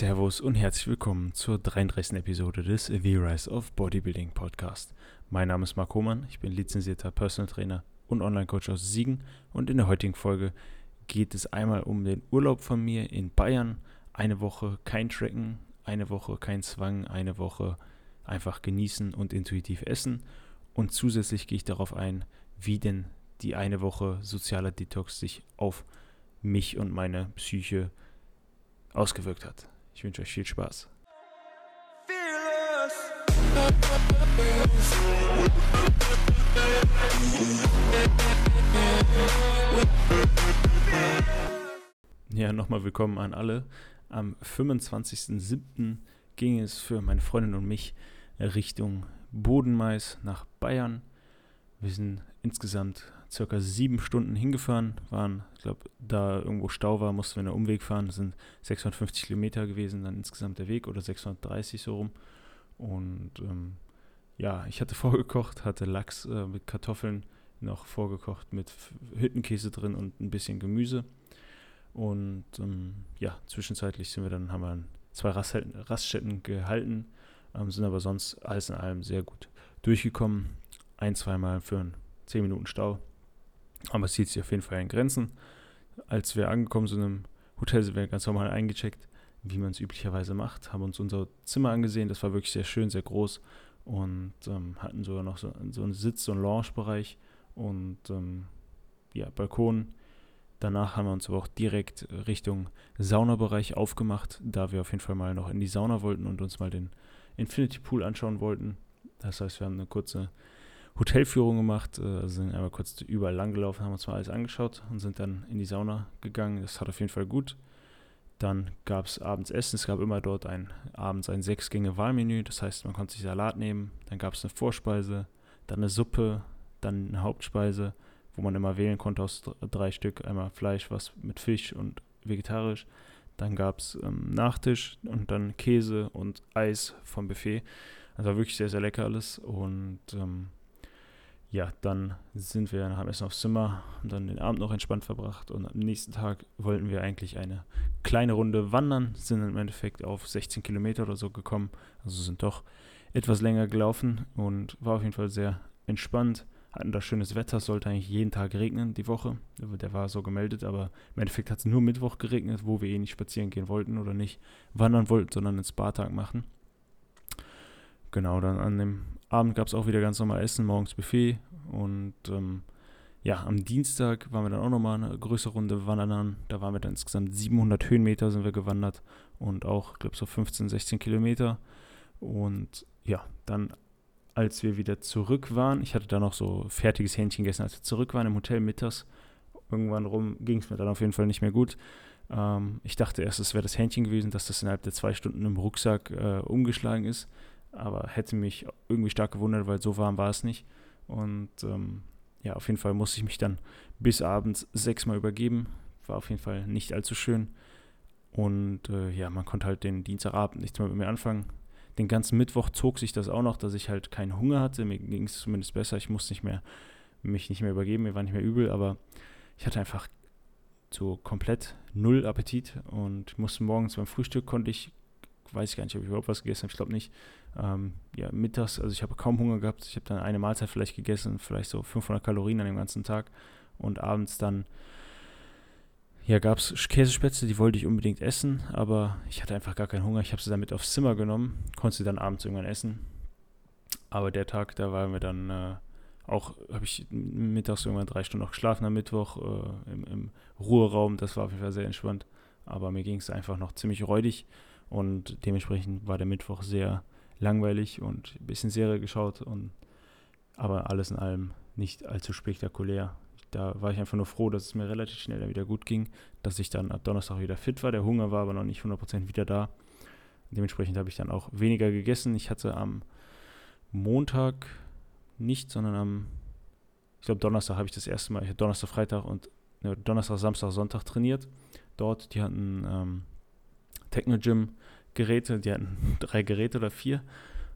Servus und herzlich willkommen zur 33. Episode des The Rise of Bodybuilding Podcast. Mein Name ist Marc Hohmann, ich bin lizenzierter Personal Trainer und Online-Coach aus Siegen und in der heutigen Folge geht es einmal um den Urlaub von mir in Bayern. Eine Woche kein Tracken, eine Woche kein Zwang, eine Woche einfach genießen und intuitiv essen und zusätzlich gehe ich darauf ein, wie denn die eine Woche sozialer Detox sich auf mich und meine Psyche ausgewirkt hat. Ich wünsche euch viel Spaß. Ja, nochmal willkommen an alle. Am 25.07. ging es für meine Freundin und mich Richtung Bodenmais nach Bayern. Wir sind insgesamt circa sieben Stunden hingefahren, waren, ich glaube, da irgendwo Stau war, mussten wir einen Umweg fahren. Das sind 650 Kilometer gewesen, dann insgesamt der Weg oder 630 so rum. Und ähm, ja, ich hatte vorgekocht, hatte Lachs äh, mit Kartoffeln noch vorgekocht mit Hüttenkäse drin und ein bisschen Gemüse. Und ähm, ja, zwischenzeitlich sind wir dann, haben wir zwei Raststätten gehalten, ähm, sind aber sonst alles in allem sehr gut durchgekommen. Ein, zweimal für einen 10 Minuten Stau aber es hielt sich auf jeden Fall in Grenzen. Als wir angekommen sind im Hotel, sind wir ganz normal eingecheckt, wie man es üblicherweise macht, haben uns unser Zimmer angesehen. Das war wirklich sehr schön, sehr groß und ähm, hatten sogar noch so, so einen Sitz- und Lounge-Bereich und ähm, ja, Balkon. Danach haben wir uns aber auch direkt Richtung Saunabereich aufgemacht, da wir auf jeden Fall mal noch in die Sauna wollten und uns mal den Infinity Pool anschauen wollten. Das heißt, wir haben eine kurze Hotelführung gemacht, äh, sind einmal kurz überall lang gelaufen, haben uns mal alles angeschaut und sind dann in die Sauna gegangen. Das hat auf jeden Fall gut. Dann gab es abends Essen. Es gab immer dort ein, abends ein Sechs-Gänge-Wahlmenü. Das heißt, man konnte sich Salat nehmen. Dann gab es eine Vorspeise, dann eine Suppe, dann eine Hauptspeise, wo man immer wählen konnte aus drei Stück. Einmal Fleisch, was mit Fisch und vegetarisch. Dann gab es ähm, Nachtisch und dann Käse und Eis vom Buffet. Also wirklich sehr, sehr lecker alles. Und ähm, ja, dann sind wir dem Essen aufs Zimmer, haben dann den Abend noch entspannt verbracht und am nächsten Tag wollten wir eigentlich eine kleine Runde wandern, sind im Endeffekt auf 16 Kilometer oder so gekommen, also sind doch etwas länger gelaufen und war auf jeden Fall sehr entspannt. Hatten da schönes Wetter, sollte eigentlich jeden Tag regnen die Woche. Der war so gemeldet, aber im Endeffekt hat es nur Mittwoch geregnet, wo wir eh nicht spazieren gehen wollten oder nicht wandern wollten, sondern einen Spa-Tag machen. Genau, dann an dem Abend gab es auch wieder ganz normal Essen, morgens Buffet. Und ähm, ja, am Dienstag waren wir dann auch nochmal eine größere Runde wandern. Da waren wir dann insgesamt 700 Höhenmeter sind wir gewandert und auch, glaube, so 15, 16 Kilometer. Und ja, dann, als wir wieder zurück waren, ich hatte da noch so fertiges Hähnchen gegessen, als wir zurück waren im Hotel mittags. Irgendwann rum ging es mir dann auf jeden Fall nicht mehr gut. Ähm, ich dachte erst, es wäre das Hähnchen gewesen, dass das innerhalb der zwei Stunden im Rucksack äh, umgeschlagen ist aber hätte mich irgendwie stark gewundert, weil so warm war es nicht. Und ähm, ja, auf jeden Fall musste ich mich dann bis abends sechsmal übergeben. War auf jeden Fall nicht allzu schön. Und äh, ja, man konnte halt den Dienstagabend nichts mehr mit mir anfangen. Den ganzen Mittwoch zog sich das auch noch, dass ich halt keinen Hunger hatte. Mir ging es zumindest besser. Ich musste nicht mehr, mich nicht mehr übergeben, mir war nicht mehr übel, aber ich hatte einfach so komplett null Appetit und musste morgens beim Frühstück konnte ich weiß ich gar nicht, ob ich überhaupt was gegessen habe, ich glaube nicht. Ähm, ja, mittags, also ich habe kaum Hunger gehabt. Ich habe dann eine Mahlzeit vielleicht gegessen, vielleicht so 500 Kalorien an dem ganzen Tag. Und abends dann, ja, gab es Käsespätzle, die wollte ich unbedingt essen, aber ich hatte einfach gar keinen Hunger. Ich habe sie dann mit aufs Zimmer genommen, konnte sie dann abends irgendwann essen. Aber der Tag, da waren wir dann äh, auch, habe ich mittags irgendwann drei Stunden noch geschlafen am Mittwoch äh, im, im Ruheraum. Das war auf jeden Fall sehr entspannt. Aber mir ging es einfach noch ziemlich räudig. Und dementsprechend war der Mittwoch sehr langweilig und ein bisschen Serie geschaut. Und, aber alles in allem nicht allzu spektakulär. Da war ich einfach nur froh, dass es mir relativ schnell wieder gut ging, dass ich dann ab Donnerstag wieder fit war. Der Hunger war aber noch nicht 100% wieder da. Dementsprechend habe ich dann auch weniger gegessen. Ich hatte am Montag nicht, sondern am, ich glaube Donnerstag habe ich das erste Mal, ich habe Donnerstag, Freitag und ne, Donnerstag, Samstag, Sonntag trainiert. Dort, die hatten ähm, Techno Gym Geräte, die hatten drei Geräte oder vier.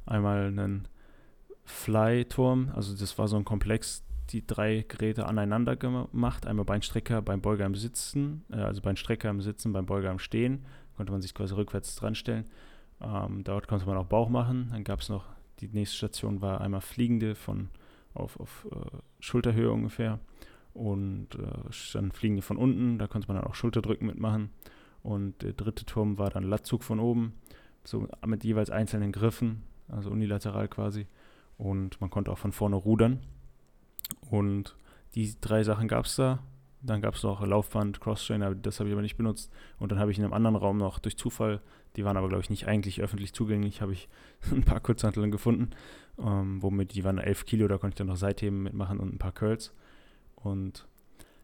Einmal einen Fly-Turm, also das war so ein Komplex, die drei Geräte aneinander gemacht. Einmal Beinstrecker beim Beuger im Sitzen, äh, also Beinstrecker im Sitzen, beim Beuger im Stehen, konnte man sich quasi rückwärts dran stellen. Ähm, dort konnte man auch Bauch machen. Dann gab es noch, die nächste Station war einmal Fliegende von auf, auf äh, Schulterhöhe ungefähr und äh, dann Fliegende von unten, da konnte man dann auch Schulterdrücken mitmachen. Und der dritte Turm war dann Latzug von oben, so mit jeweils einzelnen Griffen, also unilateral quasi. Und man konnte auch von vorne rudern. Und die drei Sachen gab es da. Dann gab es noch Laufband, Crosstrainer, das habe ich aber nicht benutzt. Und dann habe ich in einem anderen Raum noch durch Zufall, die waren aber, glaube ich, nicht eigentlich öffentlich zugänglich, habe ich ein paar Kurzhanteln gefunden, ähm, womit die waren 11 Kilo, da konnte ich dann noch Seitheben mitmachen und ein paar Curls. Und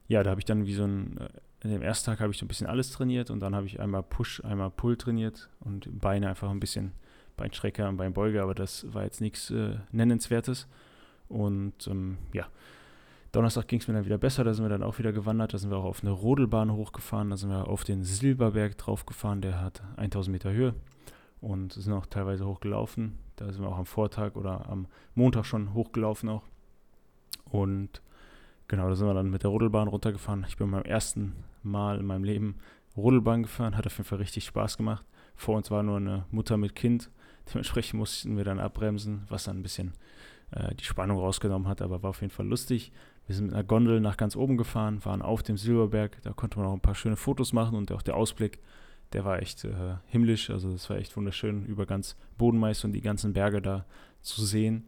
ja, da habe ich dann wie so ein, äh, in dem ersten Tag habe ich so ein bisschen alles trainiert und dann habe ich einmal Push, einmal Pull trainiert und Beine einfach ein bisschen Beinstrecker und Beinbeuge, aber das war jetzt nichts äh, Nennenswertes. Und ähm, ja, Donnerstag ging es mir dann wieder besser, da sind wir dann auch wieder gewandert, da sind wir auch auf eine Rodelbahn hochgefahren, da sind wir auf den Silberberg draufgefahren, der hat 1000 Meter Höhe und sind auch teilweise hochgelaufen. Da sind wir auch am Vortag oder am Montag schon hochgelaufen auch. Und genau, da sind wir dann mit der Rodelbahn runtergefahren. Ich bin beim ersten Mal in meinem Leben Rodelbahn gefahren, hat auf jeden Fall richtig Spaß gemacht. Vor uns war nur eine Mutter mit Kind, dementsprechend mussten wir dann abbremsen, was dann ein bisschen äh, die Spannung rausgenommen hat, aber war auf jeden Fall lustig. Wir sind mit einer Gondel nach ganz oben gefahren, waren auf dem Silberberg, da konnte man auch ein paar schöne Fotos machen und auch der Ausblick, der war echt äh, himmlisch, also das war echt wunderschön, über ganz Bodenmeister und die ganzen Berge da zu sehen.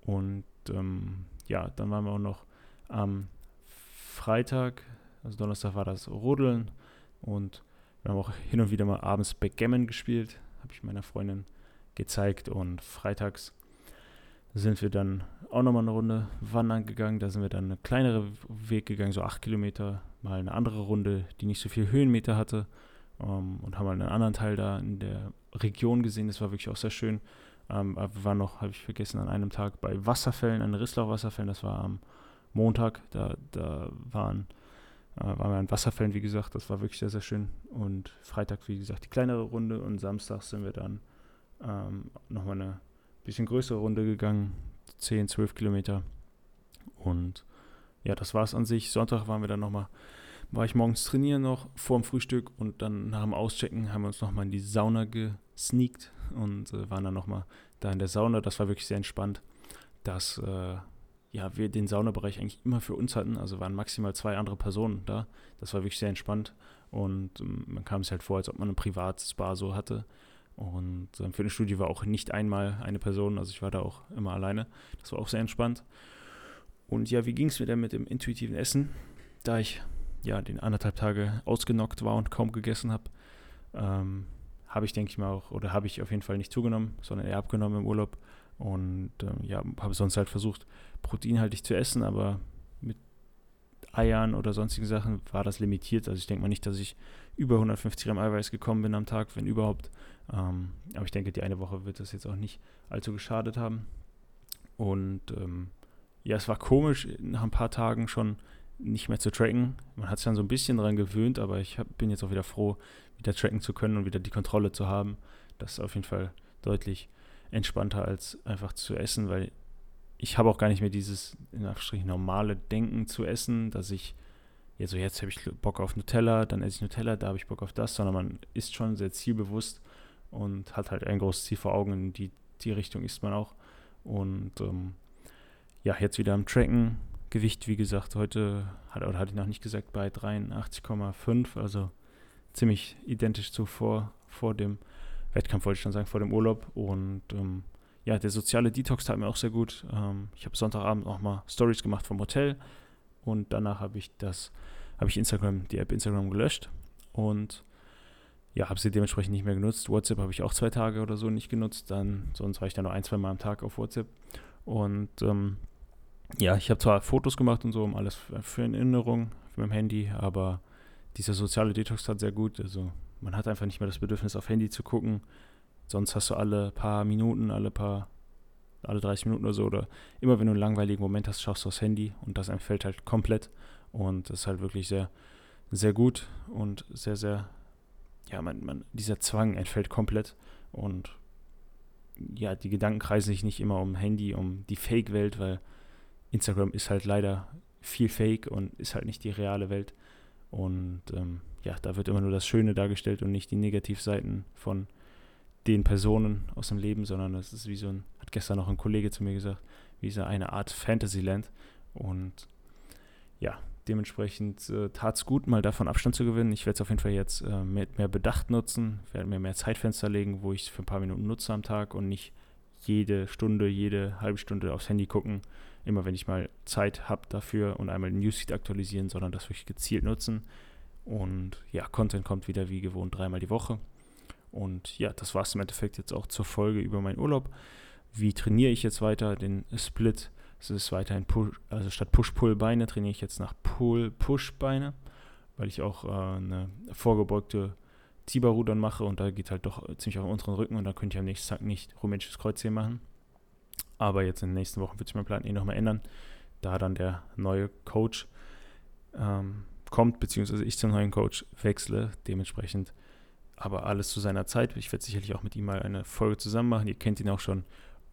Und ähm, ja, dann waren wir auch noch am Freitag, also Donnerstag war das Rodeln und wir haben auch hin und wieder mal abends Backgammon gespielt, habe ich meiner Freundin gezeigt und freitags sind wir dann auch nochmal eine Runde wandern gegangen. Da sind wir dann eine kleinere Weg gegangen, so acht Kilometer, mal eine andere Runde, die nicht so viel Höhenmeter hatte. Um, ähm, und haben mal einen anderen Teil da in der Region gesehen. Das war wirklich auch sehr schön. Um, ähm, wir waren noch, habe ich vergessen, an einem Tag bei Wasserfällen, an Risslau-Wasserfällen. Das war am Montag. Da, da waren, äh, waren wir an Wasserfällen, wie gesagt. Das war wirklich sehr, sehr schön. Und Freitag, wie gesagt, die kleinere Runde. Und Samstag sind wir dann ähm, nochmal eine bisschen größere Runde gegangen, 10, 12 Kilometer. Und ja, das war es an sich. Sonntag waren wir dann nochmal, war ich morgens trainieren noch vor dem Frühstück und dann nach dem Auschecken haben wir uns nochmal in die Sauna gesneakt und äh, waren dann nochmal da in der Sauna. Das war wirklich sehr entspannt, dass äh, ja, wir den Saunabereich eigentlich immer für uns hatten. Also waren maximal zwei andere Personen da. Das war wirklich sehr entspannt und ähm, man kam es halt vor, als ob man ein privates Bar so hatte. Und ähm, für eine Studie war auch nicht einmal eine Person, also ich war da auch immer alleine. Das war auch sehr entspannt. Und ja, wie ging es mir denn mit dem intuitiven Essen? Da ich ja den anderthalb Tage ausgenockt war und kaum gegessen habe, ähm, habe ich, denke ich mal, auch, oder habe ich auf jeden Fall nicht zugenommen, sondern eher abgenommen im Urlaub. Und ähm, ja, habe sonst halt versucht, proteinhaltig zu essen, aber mit Eiern oder sonstigen Sachen war das limitiert. Also ich denke mal nicht, dass ich über 150 Gramm Eiweiß gekommen bin am Tag, wenn überhaupt. Ähm, aber ich denke, die eine Woche wird das jetzt auch nicht allzu geschadet haben. Und ähm, ja, es war komisch, nach ein paar Tagen schon nicht mehr zu tracken. Man hat sich dann so ein bisschen daran gewöhnt, aber ich hab, bin jetzt auch wieder froh, wieder tracken zu können und wieder die Kontrolle zu haben. Das ist auf jeden Fall deutlich entspannter als einfach zu essen, weil ich habe auch gar nicht mehr dieses in Anführungsstrichen normale Denken zu essen, dass ich jetzt so jetzt habe ich Bock auf Nutella, dann esse ich Nutella, da habe ich Bock auf das, sondern man ist schon sehr zielbewusst und hat halt ein großes Ziel vor Augen, in die, die Richtung ist man auch. Und ähm, ja, jetzt wieder am Tracken. Gewicht, wie gesagt, heute hat, oder hatte ich noch nicht gesagt, bei 83,5, also ziemlich identisch zu vor, vor dem Wettkampf, wollte ich schon sagen, vor dem Urlaub. Und ähm, ja, der soziale Detox tat mir auch sehr gut. Ähm, ich habe Sonntagabend auch mal Stories gemacht vom Hotel und danach habe ich das, habe ich Instagram, die App Instagram gelöscht und ja, habe sie dementsprechend nicht mehr genutzt. WhatsApp habe ich auch zwei Tage oder so nicht genutzt. Dann, sonst war ich dann nur ein, zwei Mal am Tag auf WhatsApp. Und ähm, ja, ich habe zwar Fotos gemacht und so, um alles für Erinnerung mit dem Handy, aber dieser soziale Detox tat sehr gut. Also man hat einfach nicht mehr das Bedürfnis, auf Handy zu gucken. Sonst hast du alle paar Minuten, alle paar, alle 30 Minuten oder so, oder immer wenn du einen langweiligen Moment hast, schaust du aufs Handy und das entfällt halt komplett. Und das ist halt wirklich sehr, sehr gut und sehr, sehr ja, man, man, dieser Zwang entfällt komplett und ja, die Gedanken kreisen sich nicht immer um Handy, um die Fake-Welt, weil Instagram ist halt leider viel Fake und ist halt nicht die reale Welt. Und ähm, ja, da wird immer nur das Schöne dargestellt und nicht die Negativseiten von den Personen aus dem Leben, sondern das ist wie so ein, hat gestern noch ein Kollege zu mir gesagt, wie so eine Art Fantasyland. Und ja, dementsprechend äh, tat es gut, mal davon Abstand zu gewinnen. Ich werde es auf jeden Fall jetzt äh, mit mehr Bedacht nutzen, werde mir mehr Zeitfenster legen, wo ich es für ein paar Minuten nutze am Tag und nicht jede Stunde, jede halbe Stunde aufs Handy gucken, immer wenn ich mal Zeit habe dafür und einmal den Newsfeed aktualisieren, sondern das wirklich gezielt nutzen. Und ja, Content kommt wieder wie gewohnt dreimal die Woche. Und ja, das war es im Endeffekt jetzt auch zur Folge über meinen Urlaub. Wie trainiere ich jetzt weiter den Split? Es ist weiterhin Push, also statt Push-Pull-Beine trainiere ich jetzt nach Pull-Push-Beine, weil ich auch äh, eine vorgebeugte Tiberrudern mache und da geht halt doch ziemlich auf den unteren Rücken und da könnte ich am nächsten Tag nicht rumänisches Kreuzheben machen. Aber jetzt in den nächsten Wochen wird sich mein Plan eh nochmal ändern, da dann der neue Coach ähm, kommt, beziehungsweise ich zum neuen Coach wechsle. Dementsprechend aber alles zu seiner Zeit. Ich werde sicherlich auch mit ihm mal eine Folge zusammen machen. Ihr kennt ihn auch schon.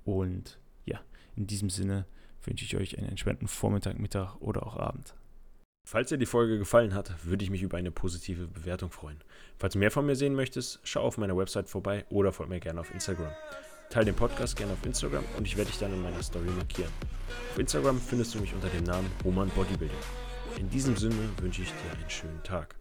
Und ja, in diesem Sinne wünsche ich euch einen entspannten Vormittag, Mittag oder auch Abend. Falls dir die Folge gefallen hat, würde ich mich über eine positive Bewertung freuen. Falls du mehr von mir sehen möchtest, schau auf meiner Website vorbei oder folg mir gerne auf Instagram. Teile den Podcast gerne auf Instagram und ich werde dich dann in meiner Story markieren. Auf Instagram findest du mich unter dem Namen Roman Bodybuilding. In diesem Sinne wünsche ich dir einen schönen Tag.